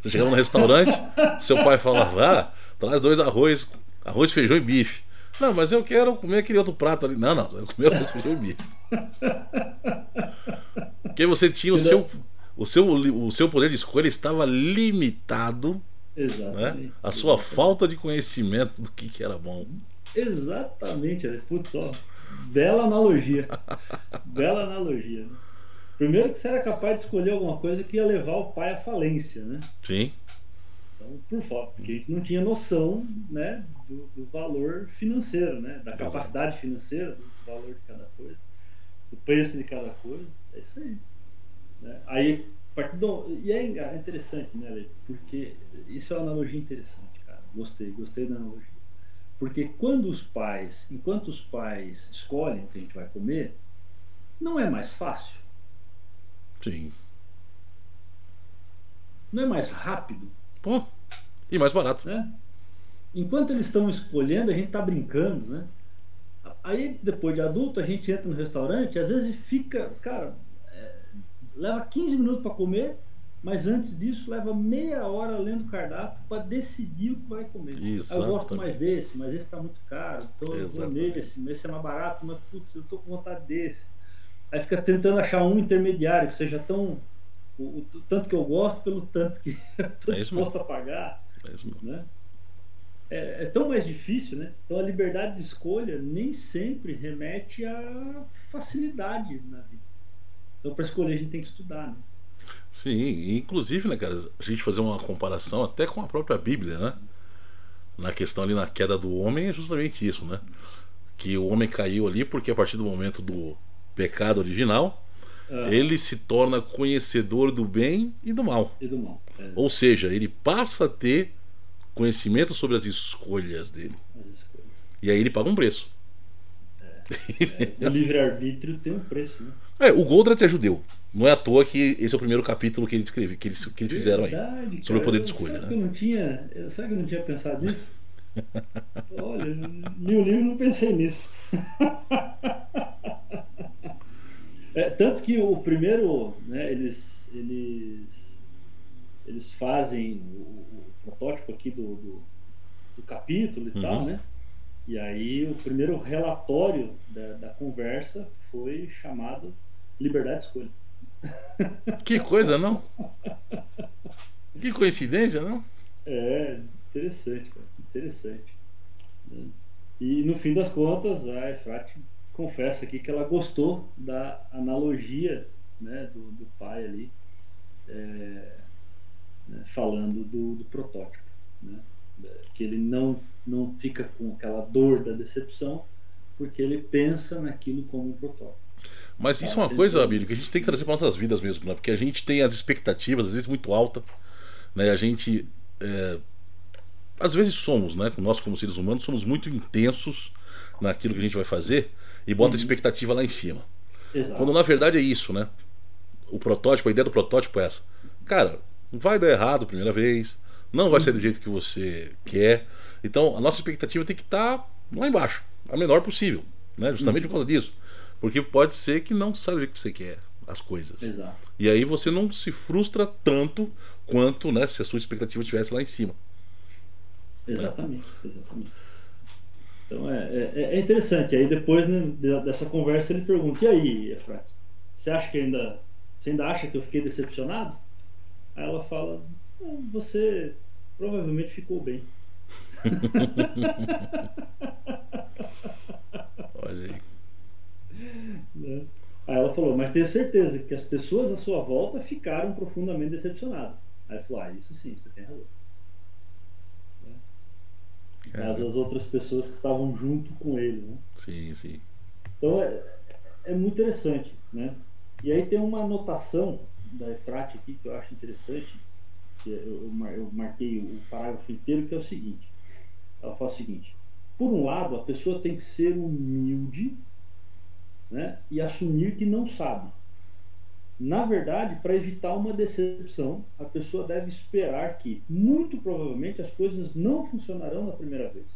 Você chegava no restaurante, seu pai falava, ah, traz dois arroz, arroz, feijão e bife. Não, mas eu quero comer aquele outro prato ali. Não, não, eu comer arroz, feijão e bife. Porque você tinha o seu, o seu, o seu poder de escolha estava limitado Exatamente. Né? A sua Exatamente. falta de conhecimento do que, que era bom. Exatamente, putz, ó, bela analogia. bela analogia. Né? Primeiro que você era capaz de escolher alguma coisa que ia levar o pai à falência, né? Sim. Então, por falta, porque a gente não tinha noção né, do, do valor financeiro, né? Da capacidade financeira, do valor de cada coisa, do preço de cada coisa. É isso aí. Né? Aí e é, é interessante, né, Lê? Porque isso é uma analogia interessante, cara. Gostei, gostei da analogia. Porque quando os pais, enquanto os pais escolhem o que a gente vai comer, não é mais fácil. Sim. Não é mais rápido. Pô, e mais barato. Né? Enquanto eles estão escolhendo, a gente está brincando, né? Aí, depois de adulto, a gente entra no restaurante, às vezes fica, cara, leva 15 minutos para comer, mas antes disso leva meia hora lendo o cardápio para decidir o que vai comer. Exatamente. Eu gosto mais desse, mas esse está muito caro, então eu vou nesse, esse é mais barato, mas putz, eu tô com vontade desse. Aí fica tentando achar um intermediário que seja tão. O, o tanto que eu gosto pelo tanto que eu estou é disposto a pagar. É isso mesmo. Né? é, é, tão mais difícil, né? Então a liberdade de escolha nem sempre remete à facilidade na vida. Então para escolher a gente tem que estudar, né? Sim, inclusive, né, cara, a gente fazer uma comparação até com a própria Bíblia, né? Na questão ali na queda do homem é justamente isso, né? Que o homem caiu ali porque a partir do momento do pecado original, uhum. ele se torna conhecedor do bem e do mal. E do mal. É. Ou seja, ele passa a ter conhecimento sobre as escolhas dele. As escolhas. E aí ele paga um preço. É. É. o livre-arbítrio tem um preço, né? É, o Goldratt é judeu. Não é à toa que esse é o primeiro capítulo que ele escreve, que eles, que eles fizeram aí. Sobre cara, o poder de escolha. Sabe né? que eu não tinha. Sabe que eu não tinha pensado nisso? Olha, li o livro não pensei nisso. é, tanto que o primeiro, né, eles, eles, eles fazem o, o protótipo aqui do, do, do capítulo e uhum. tal, né? E aí o primeiro relatório da, da conversa foi chamado Liberdade de Escolha. Que coisa, não? Que coincidência, não? É, interessante, cara. Interessante. E no fim das contas, a Efrate confessa aqui que ela gostou da analogia né, do, do pai ali, é, né, falando do, do protótipo. Né, que ele não, não fica com aquela dor da decepção, porque ele pensa naquilo como um protótipo. Mas isso é uma coisa, Abílio, que a gente tem que trazer para nossas vidas mesmo, né? Porque a gente tem as expectativas, às vezes, muito altas. Né? A gente. É, às vezes somos, né? Nós, como seres humanos, somos muito intensos naquilo que a gente vai fazer e bota uhum. a expectativa lá em cima. Exato. Quando na verdade é isso, né? O protótipo, a ideia do protótipo é essa. Cara, vai dar errado a primeira vez, não vai ser do jeito que você quer. Então a nossa expectativa tem que estar tá lá embaixo, a menor possível, né? Justamente uhum. por causa disso. Porque pode ser que não sabe o jeito que você quer as coisas. Exato. E aí você não se frustra tanto quanto né, se a sua expectativa estivesse lá em cima. Exatamente, é. exatamente. Então é, é, é, interessante. Aí depois né, dessa conversa ele pergunta: e aí, Efrates, você acha que ainda. Você ainda acha que eu fiquei decepcionado? Aí ela fala: você provavelmente ficou bem. Olha aí. Né? Aí ela falou, mas tenho certeza que as pessoas à sua volta ficaram profundamente decepcionadas. Aí ele falou, ah, isso sim, você tem razão. Né? Mas as outras pessoas que estavam junto com ele. Né? Sim, sim. Então é, é muito interessante. Né? E aí tem uma anotação da Efrate aqui que eu acho interessante, que eu, eu marquei o parágrafo inteiro, que é o seguinte. Ela fala o seguinte, por um lado, a pessoa tem que ser humilde né, e assumir que não sabe. Na verdade, para evitar uma decepção, a pessoa deve esperar que, muito provavelmente, as coisas não funcionarão na primeira vez.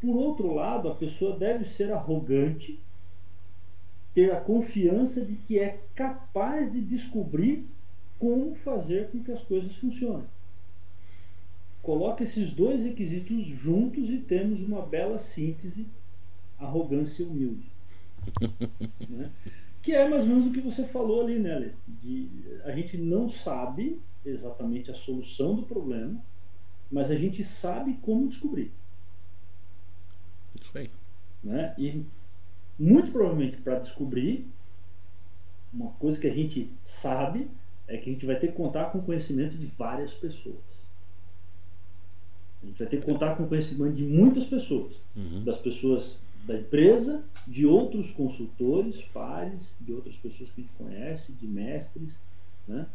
Por outro lado, a pessoa deve ser arrogante, ter a confiança de que é capaz de descobrir como fazer com que as coisas funcionem. Coloca esses dois requisitos juntos e temos uma bela síntese: arrogância humilde né? Que é mais ou menos o que você falou ali, né, De, a gente não sabe exatamente a solução do problema, mas a gente sabe como descobrir. Isso aí. Né? E muito provavelmente para descobrir, uma coisa que a gente sabe é que a gente vai ter que contar com o conhecimento de várias pessoas. A gente vai ter que contar com o conhecimento de muitas pessoas. Uhum. Das pessoas da empresa, de outros consultores, pares, de outras pessoas que a gente conhece, de mestres. Né?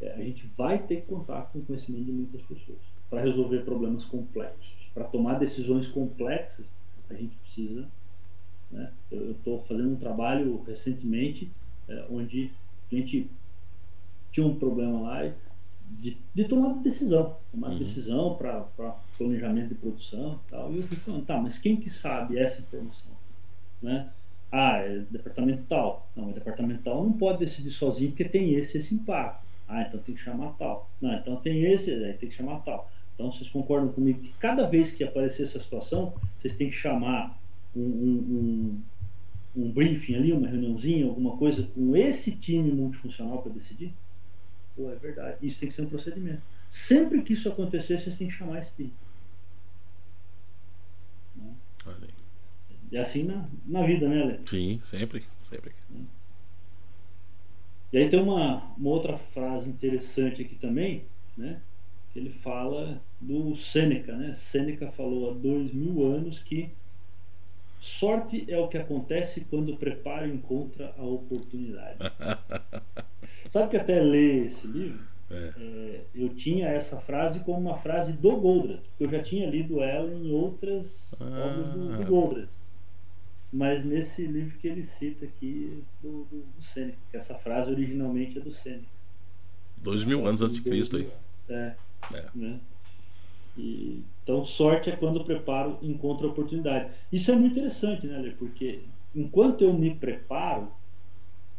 É, a gente vai ter que contar com o conhecimento de muitas pessoas para resolver problemas complexos. Para tomar decisões complexas, a gente precisa. Né? Eu estou fazendo um trabalho recentemente é, onde a gente tinha um problema lá de, de tomar decisão, tomar uhum. decisão para planejamento de produção e tal. E eu fui falando, tá, mas quem que sabe essa informação? Né? Ah, é departamento tal. Não, o departamento tal não pode decidir sozinho porque tem esse esse impacto. Ah, então tem que chamar tal. Não, então tem esse, aí tem que chamar tal. Então vocês concordam comigo que cada vez que aparecer essa situação, vocês têm que chamar um, um, um, um briefing ali, uma reuniãozinha, alguma coisa com esse time multifuncional para decidir? Pô, é verdade. Isso tem que ser um procedimento. Sempre que isso acontecer, vocês têm que chamar esse time. Olha aí. E assim na, na vida, né, Léo? Sim, sempre, sempre. E aí tem uma, uma outra frase interessante aqui também, né? Que ele fala do Sêneca, né? Sêneca falou há dois mil anos que sorte é o que acontece quando o preparo encontra a oportunidade. Sabe que até ler esse livro, é. É, eu tinha essa frase como uma frase do Goldratt, porque eu já tinha lido ela em outras ah. obras do, do Goldratt mas nesse livro que ele cita aqui do, do, do Sêneca, que essa frase originalmente é do Sêneca. Dois mil anos antes de Cristo aí. É. é. Né? E, então, sorte é quando o preparo encontra oportunidade. Isso é muito interessante, né, Lê? Porque enquanto eu me preparo,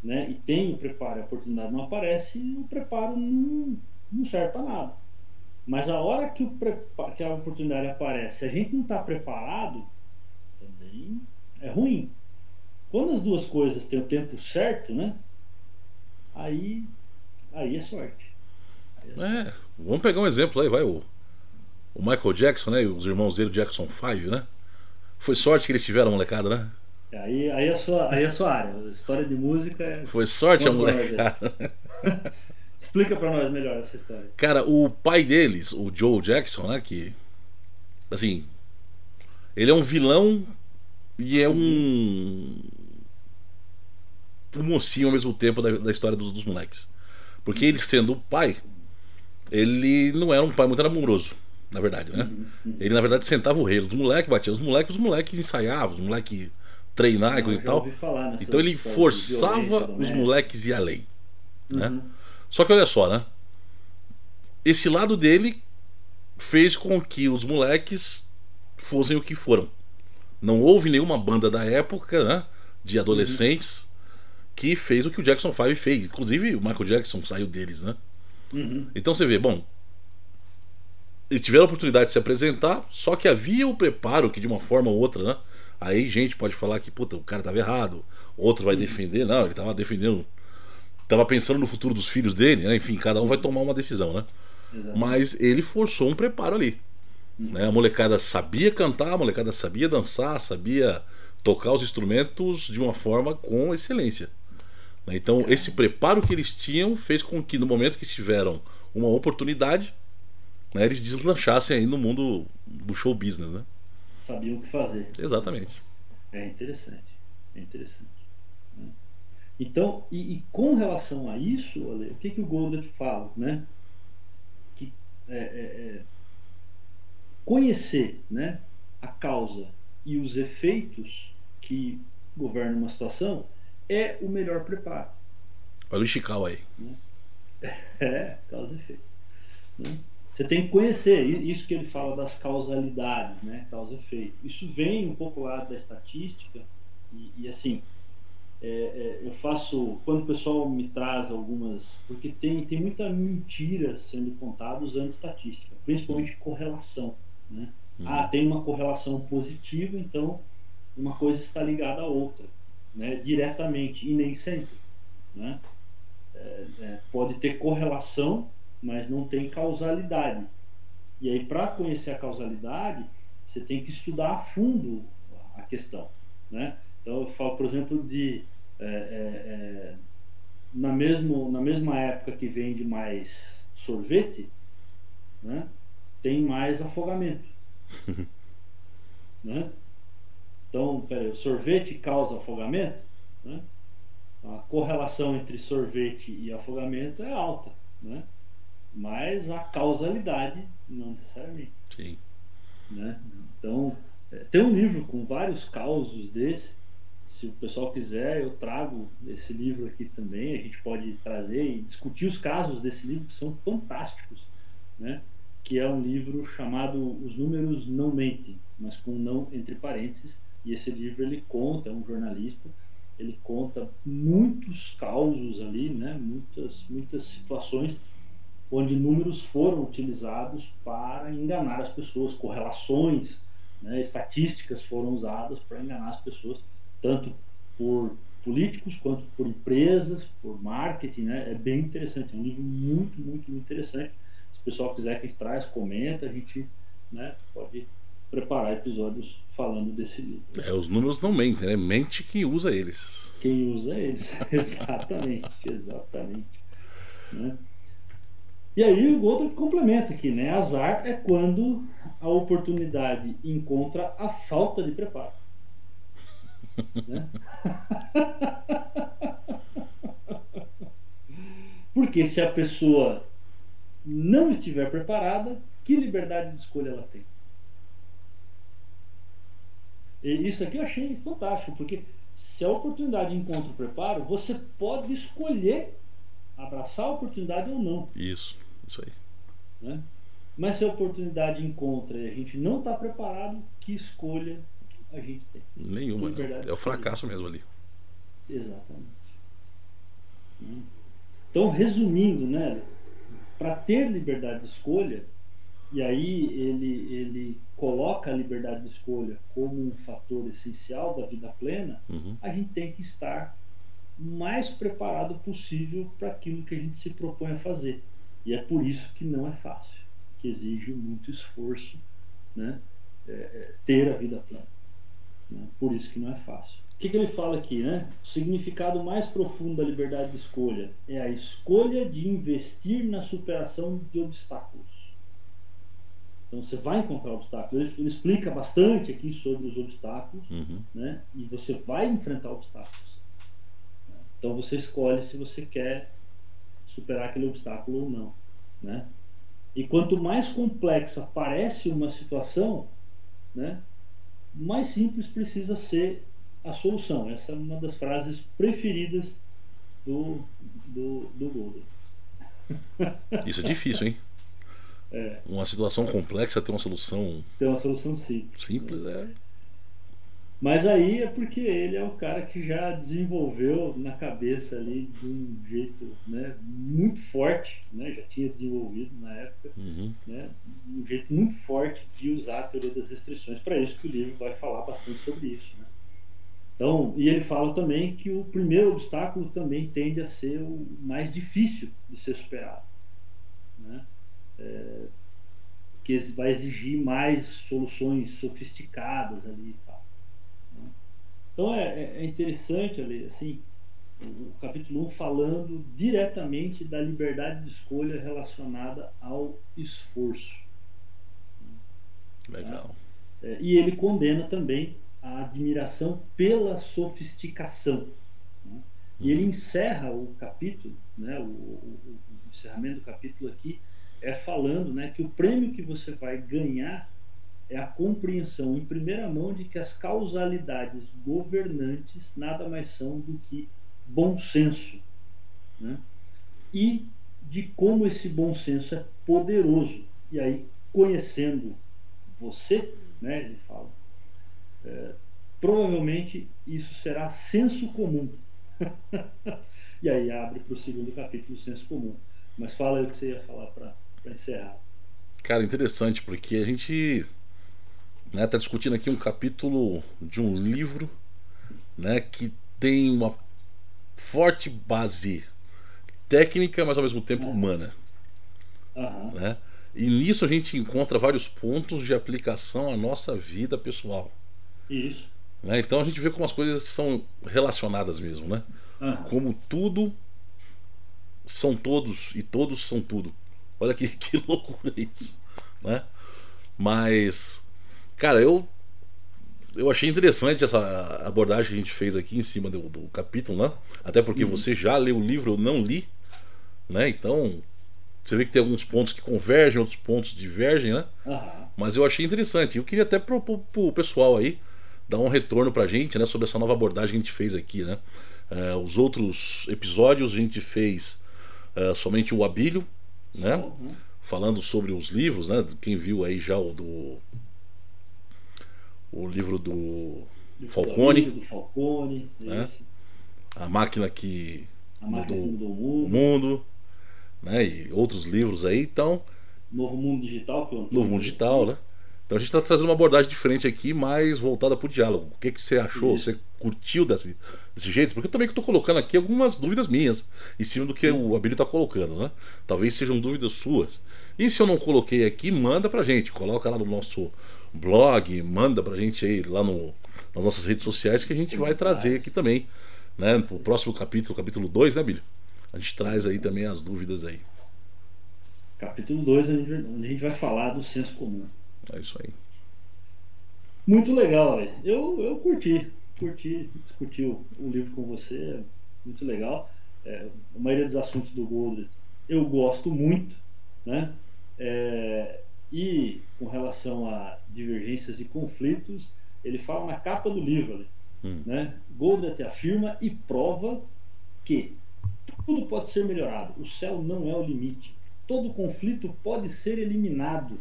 né, e tenho preparo e a oportunidade não aparece, o preparo não, não serve para nada. Mas a hora que, o que a oportunidade aparece, se a gente não está preparado, também é ruim. Quando as duas coisas têm o tempo certo, né? Aí, aí é sorte. Aí é, sorte. é vamos pegar um exemplo aí, vai o, o Michael Jackson, né? E os irmãos dele, Jackson 5, né? Foi sorte que eles tiveram molecada, né? Aí, aí, é sua, aí é sua área. História de música é. Foi sorte a molecada. Explica para nós melhor essa história. Cara, o pai deles, o Joe Jackson, né? Que. Assim. Ele é um vilão e é um. Um mocinho ao mesmo tempo da, da história dos, dos moleques. Porque ele sendo o pai, ele não era um pai muito amoroso, na verdade, né? Ele, na verdade, sentava o rei dos moleques, batia os moleques, os moleques ensaiavam, os moleques treinavam e e tal. Então ele forçava os moleques ir além. Né? Uhum. Só que olha só, né? Esse lado dele fez com que os moleques fossem o que foram. Não houve nenhuma banda da época, né, de adolescentes, uhum. que fez o que o Jackson 5 fez. Inclusive o Michael Jackson saiu deles, né? Uhum. Então você vê, bom, eles tiveram a oportunidade de se apresentar, só que havia o preparo que de uma forma ou outra, né? Aí gente pode falar que, puta, o cara estava errado, outro vai uhum. defender, não, ele estava defendendo, estava pensando no futuro dos filhos dele, né? Enfim, cada um vai tomar uma decisão, né? Exatamente. Mas ele forçou um preparo ali. Né? A molecada sabia cantar, a molecada sabia dançar, sabia tocar os instrumentos de uma forma com excelência. Né? Então, esse preparo que eles tinham fez com que, no momento que tiveram uma oportunidade, né, eles deslanchassem aí no mundo do show business. Né? Sabiam o que fazer. Exatamente. É interessante. É interessante. Né? Então, e, e, com relação a isso, o que, que o Goldert fala? Né? Que é, é, é conhecer né, a causa e os efeitos que governam uma situação é o melhor preparo. Olha o Chical aí. Né? É, causa e efeito. Né? Você tem que conhecer isso que ele fala das causalidades, né? causa efeito. Isso vem um pouco lá da estatística e, e assim, é, é, eu faço quando o pessoal me traz algumas, porque tem, tem muita mentira sendo contada usando estatística, principalmente correlação. Né? Uhum. Ah, tem uma correlação positiva, então uma coisa está ligada à outra, né? diretamente, e nem sempre. Né? É, é, pode ter correlação, mas não tem causalidade. E aí, para conhecer a causalidade, você tem que estudar a fundo a questão. Né? Então, eu falo, por exemplo, de. É, é, é na, mesmo, na mesma época que vende mais sorvete, né? tem mais afogamento. né? Então, peraí, o sorvete causa afogamento? Né? A correlação entre sorvete e afogamento é alta, né? Mas a causalidade não necessariamente. Sim. Né? Então, é, tem um livro com vários causos desse. Se o pessoal quiser, eu trago esse livro aqui também. A gente pode trazer e discutir os casos desse livro que são fantásticos. Né? que é um livro chamado Os Números Não Mentem, mas com não entre parênteses. E esse livro ele conta, é um jornalista, ele conta muitos causos ali, né? muitas, muitas situações onde números foram utilizados para enganar as pessoas, correlações, né? estatísticas foram usadas para enganar as pessoas, tanto por políticos quanto por empresas, por marketing. Né? É bem interessante, é um livro muito, muito, muito interessante o pessoal quiser que a gente traz, comenta, a gente né, pode preparar episódios falando desse livro. É, os números não mentem, né? Mente quem usa eles. Quem usa eles, exatamente, exatamente. Né? E aí o Goldberg complementa aqui, né? Azar é quando a oportunidade encontra a falta de preparo. né? Porque se a pessoa não estiver preparada, que liberdade de escolha ela tem? E isso aqui eu achei fantástico, porque se a oportunidade encontra o preparo, você pode escolher abraçar a oportunidade ou não. Isso, isso aí. Né? Mas se a oportunidade encontra e a gente não está preparado, que escolha a gente tem? Nenhuma. Né? É o fracasso mesmo ali. Exatamente. Né? Então, resumindo, né, para ter liberdade de escolha, e aí ele, ele coloca a liberdade de escolha como um fator essencial da vida plena, uhum. a gente tem que estar mais preparado possível para aquilo que a gente se propõe a fazer. E é por isso que não é fácil, que exige muito esforço né, é, é ter a vida plena. Né? Por isso que não é fácil. O que, que ele fala aqui? Né? O significado mais profundo da liberdade de escolha é a escolha de investir na superação de obstáculos. Então você vai encontrar obstáculos. Ele, ele explica bastante aqui sobre os obstáculos, uhum. né? E você vai enfrentar obstáculos. Então você escolhe se você quer superar aquele obstáculo ou não, né? E quanto mais complexa parece uma situação, né? Mais simples precisa ser a solução. Essa é uma das frases preferidas do do, do Golden. Isso é difícil, hein? É. Uma situação complexa ter uma solução. Ter uma solução simples. Simples é. Mas aí é porque ele é o cara que já desenvolveu na cabeça ali de um jeito né, muito forte, né, já tinha desenvolvido na época, uhum. né, um jeito muito forte de usar a teoria das restrições. Para isso que o livro vai falar bastante sobre isso. Né? Então, e ele fala também que o primeiro obstáculo também tende a ser o mais difícil de ser superado. Né? É, que vai exigir mais soluções sofisticadas ali? Então é, é, é interessante ali, assim, o capítulo 1 falando diretamente da liberdade de escolha relacionada ao esforço. Legal. É, e ele condena também a admiração pela sofisticação. Né? E ele uhum. encerra o capítulo, né, o, o, o encerramento do capítulo aqui, é falando né, que o prêmio que você vai ganhar é a compreensão em primeira mão de que as causalidades governantes nada mais são do que bom senso. Né? E de como esse bom senso é poderoso. E aí, conhecendo você, né, ele fala, é, provavelmente isso será senso comum. e aí abre para o segundo capítulo, senso comum. Mas fala aí o que você ia falar para para encerrar. Cara, interessante, porque a gente né, tá discutindo aqui um capítulo de um livro né, que tem uma forte base técnica, mas ao mesmo tempo humana. Uhum. Né? E nisso a gente encontra vários pontos de aplicação à nossa vida pessoal. Isso. Né? Então a gente vê como as coisas são relacionadas mesmo, né? Uhum. Como tudo são todos e todos são tudo. Olha que, que loucura isso, né? Mas, cara, eu eu achei interessante essa abordagem que a gente fez aqui em cima do, do capítulo, né? Até porque uhum. você já leu o livro, eu não li, né? Então, você vê que tem alguns pontos que convergem, outros pontos divergem, né? Uhum. Mas eu achei interessante. Eu queria até propor pro pessoal aí dar um retorno pra gente, né? Sobre essa nova abordagem que a gente fez aqui, né? Uh, os outros episódios a gente fez uh, somente o Abílio, né? Uhum. Falando sobre os livros, né? Quem viu aí já o do o livro do Falcone, do Falcone, né? A máquina que a máquina mudou, mudou o mundo, né? E outros livros aí, então Novo Mundo Digital, que é Novo Mundo Digital, né? Então a gente está trazendo uma abordagem diferente aqui, mais voltada para o diálogo. O que, que você achou? Isso. Você curtiu desse, desse jeito? Porque eu também estou colocando aqui algumas dúvidas minhas em cima do que Sim. o Abílio está colocando, né? Talvez sejam dúvidas suas. E se eu não coloquei aqui, manda pra gente. Coloca lá no nosso blog, manda pra gente aí lá no, nas nossas redes sociais que a gente vai trazer aqui também. Né? No próximo capítulo, capítulo 2, né, Billy? A gente traz aí também as dúvidas aí. Capítulo 2, onde a gente vai falar do senso comum. É isso aí. Muito legal. Eu, eu curti, curti discutir o, o livro com você, muito legal. É, a maioria dos assuntos do Goldred eu gosto muito, né? É, e com relação a divergências e conflitos, ele fala na capa do livro, ali, hum. né? Goldred afirma e prova que tudo pode ser melhorado. O céu não é o limite. Todo conflito pode ser eliminado.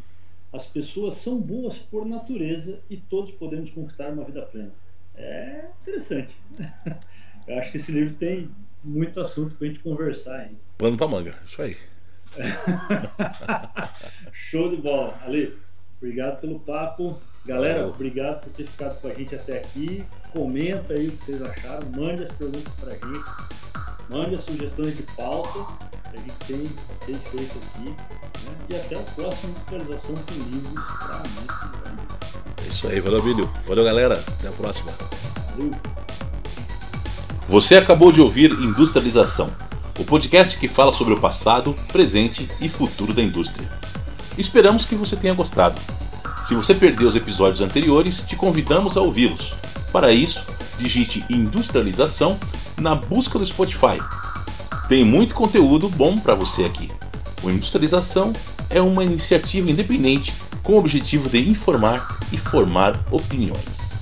As pessoas são boas por natureza e todos podemos conquistar uma vida plena. É interessante. Eu acho que esse livro tem muito assunto para a gente conversar. Hein? Pano para manga, isso aí. Show de bola. Ali, obrigado pelo papo. Galera, obrigado por ter ficado com a gente até aqui. Comenta aí o que vocês acharam, mande as perguntas para a gente, mande as sugestões de pauta a gente tem, tem feito aqui. Né? E até a próxima atualização com livros para a É isso aí, valeu, vídeo. Valeu, galera. Até a próxima. Valeu. Você acabou de ouvir Industrialização, o podcast que fala sobre o passado, presente e futuro da indústria. Esperamos que você tenha gostado. Se você perdeu os episódios anteriores, te convidamos a ouvi-los. Para isso, digite Industrialização na busca do Spotify. Tem muito conteúdo bom para você aqui. O Industrialização é uma iniciativa independente com o objetivo de informar e formar opiniões.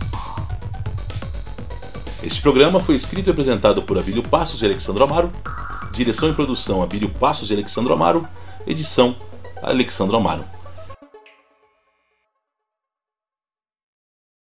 Este programa foi escrito e apresentado por Abílio Passos e Alexandro Amaro, direção e produção Abílio Passos e Alexandro Amaro, edição Alexandro Amaro.